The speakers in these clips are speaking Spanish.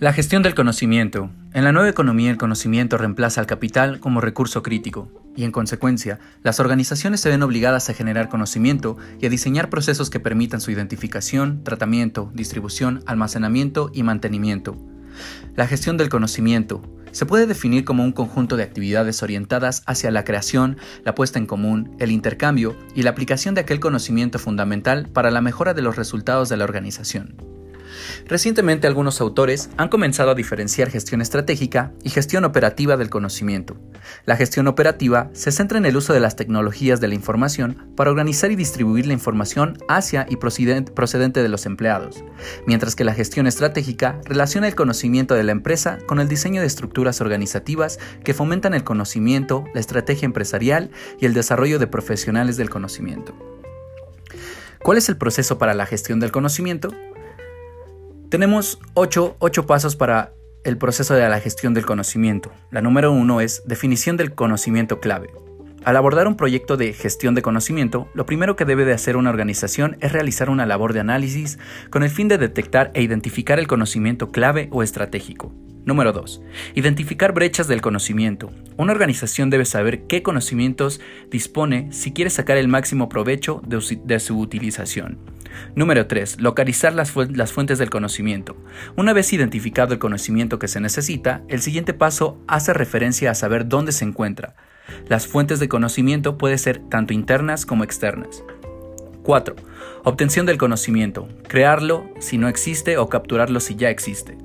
La gestión del conocimiento. En la nueva economía el conocimiento reemplaza al capital como recurso crítico y en consecuencia las organizaciones se ven obligadas a generar conocimiento y a diseñar procesos que permitan su identificación, tratamiento, distribución, almacenamiento y mantenimiento. La gestión del conocimiento se puede definir como un conjunto de actividades orientadas hacia la creación, la puesta en común, el intercambio y la aplicación de aquel conocimiento fundamental para la mejora de los resultados de la organización. Recientemente algunos autores han comenzado a diferenciar gestión estratégica y gestión operativa del conocimiento. La gestión operativa se centra en el uso de las tecnologías de la información para organizar y distribuir la información hacia y procedente de los empleados, mientras que la gestión estratégica relaciona el conocimiento de la empresa con el diseño de estructuras organizativas que fomentan el conocimiento, la estrategia empresarial y el desarrollo de profesionales del conocimiento. ¿Cuál es el proceso para la gestión del conocimiento? Tenemos ocho, pasos para el proceso de la gestión del conocimiento. La número uno es definición del conocimiento clave. Al abordar un proyecto de gestión de conocimiento, lo primero que debe de hacer una organización es realizar una labor de análisis con el fin de detectar e identificar el conocimiento clave o estratégico. Número 2. Identificar brechas del conocimiento. Una organización debe saber qué conocimientos dispone si quiere sacar el máximo provecho de su utilización. Número 3. Localizar las, fuentes del conocimiento. Una vez identificado el conocimiento que se necesita, el siguiente paso hace referencia a saber dónde se encuentra. Las fuentes de conocimiento pueden ser tanto internas como externas. 4. Obtención del conocimiento. Crearlo si no existe o capturarlo si ya existe.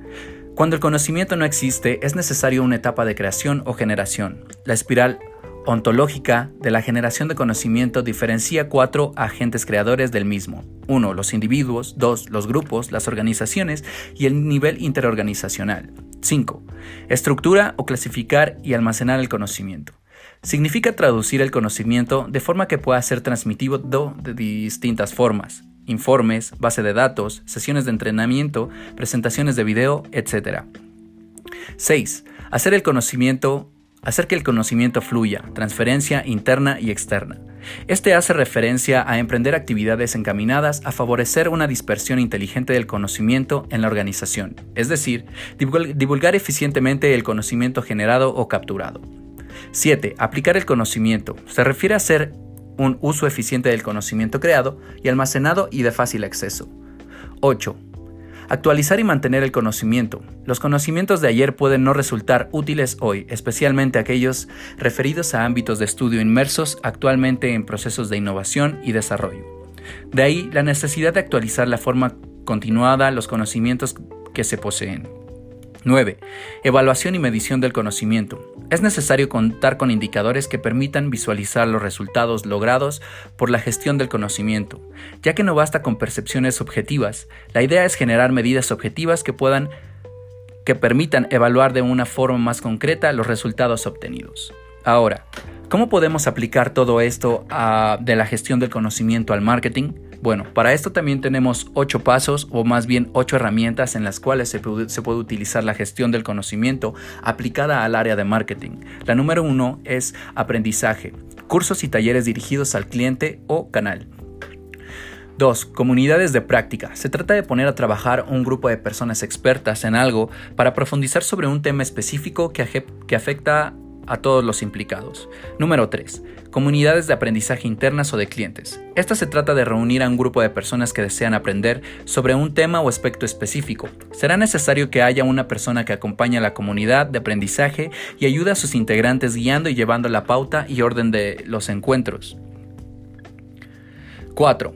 Cuando el conocimiento no existe, es necesario una etapa de creación o generación. La espiral ontológica de la generación de conocimiento diferencia cuatro agentes creadores del mismo. 1. Los individuos, 2. Los grupos, las organizaciones y el nivel interorganizacional. 5. Estructura o clasificar y almacenar el conocimiento. Significa traducir el conocimiento de forma que pueda ser transmitido de distintas formas. Informes, base de datos, sesiones de entrenamiento, presentaciones de video, etc. 6. Hacer el conocimiento hacer que el conocimiento fluya, transferencia interna y externa. Este hace referencia a emprender actividades encaminadas a favorecer una dispersión inteligente del conocimiento en la organización, es decir, divulgar eficientemente el conocimiento generado o capturado. 7. Aplicar el conocimiento. Se refiere a hacer un uso eficiente del conocimiento creado y almacenado y de fácil acceso. 8. Actualizar y mantener el conocimiento. Los conocimientos de ayer pueden no resultar útiles hoy, especialmente aquellos referidos a ámbitos de estudio inmersos actualmente en procesos de innovación y desarrollo. De ahí la necesidad de actualizar la forma continuada los conocimientos que se poseen. 9. Evaluación y medición del conocimiento. Es necesario contar con indicadores que permitan visualizar los resultados logrados por la gestión del conocimiento, ya que no basta con percepciones objetivas, la idea es generar medidas objetivas que puedan que permitan evaluar de una forma más concreta los resultados obtenidos. Ahora, ¿cómo podemos aplicar todo esto de la gestión del conocimiento al marketing? Bueno, para esto también tenemos ocho pasos o más bien ocho herramientas en las cuales se puede, utilizar la gestión del conocimiento aplicada al área de marketing. La número uno es aprendizaje, cursos y talleres dirigidos al cliente o canal. 2. Comunidades de práctica. Se trata de poner a trabajar un grupo de personas expertas en algo para profundizar sobre un tema específico que, que afecta a todos los implicados. Número 3. Comunidades de aprendizaje internas o de clientes. Esta se trata de reunir a un grupo de personas que desean aprender sobre un tema o aspecto específico. Será necesario que haya una persona que acompañe a la comunidad de aprendizaje y ayude a sus integrantes guiando y llevando la pauta y orden de los encuentros. 4.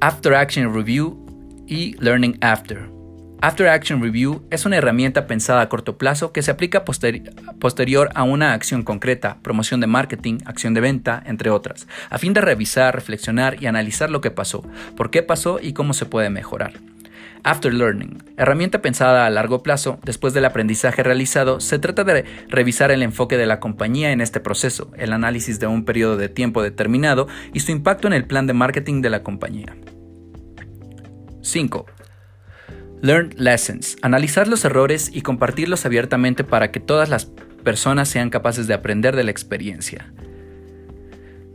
After Action Review y Learning After. After Action Review es una herramienta pensada a corto plazo que se aplica posterior a una acción concreta, promoción de marketing, acción de venta, entre otras, a fin de revisar, reflexionar y analizar lo que pasó, por qué pasó y cómo se puede mejorar. After Learning, herramienta pensada a largo plazo, después del aprendizaje realizado, se trata de revisar el enfoque de la compañía en este proceso, el análisis de un periodo de tiempo determinado y su impacto en el plan de marketing de la compañía. 5. Learned Lessons. Analizar los errores y compartirlos abiertamente para que todas las personas sean capaces de aprender de la experiencia.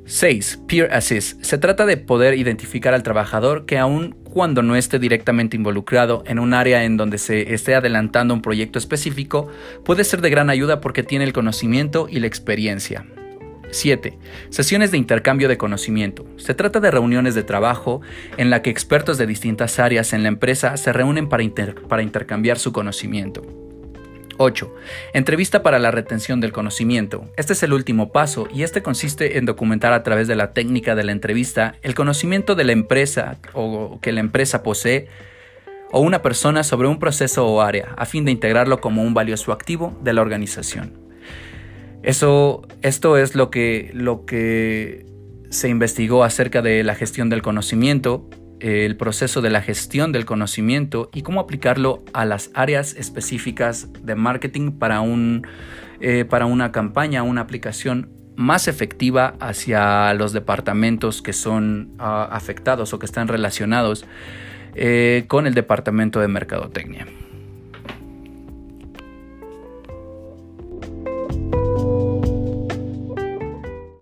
6. Peer Assist. Se trata de poder identificar al trabajador que aun cuando no esté directamente involucrado en un área en donde se esté adelantando un proyecto específico, puede ser de gran ayuda porque tiene el conocimiento y la experiencia. 7. Sesiones de intercambio de conocimiento. Se trata de reuniones de trabajo en la que expertos de distintas áreas en la empresa se reúnen para, intercambiar su conocimiento. 8. Entrevista para la retención del conocimiento. Este es el último paso y este consiste en documentar a través de la técnica de la entrevista el conocimiento de la empresa o que la empresa posee o una persona sobre un proceso o área a fin de integrarlo como un valioso activo de la organización. Eso, esto es lo que, lo que se investigó acerca de la gestión del conocimiento el proceso de la gestión del conocimiento y cómo aplicarlo a las áreas específicas de marketing para, un, eh, para una campaña, una aplicación más efectiva hacia los departamentos que son ah, afectados o que están relacionados eh, con el departamento de mercadotecnia.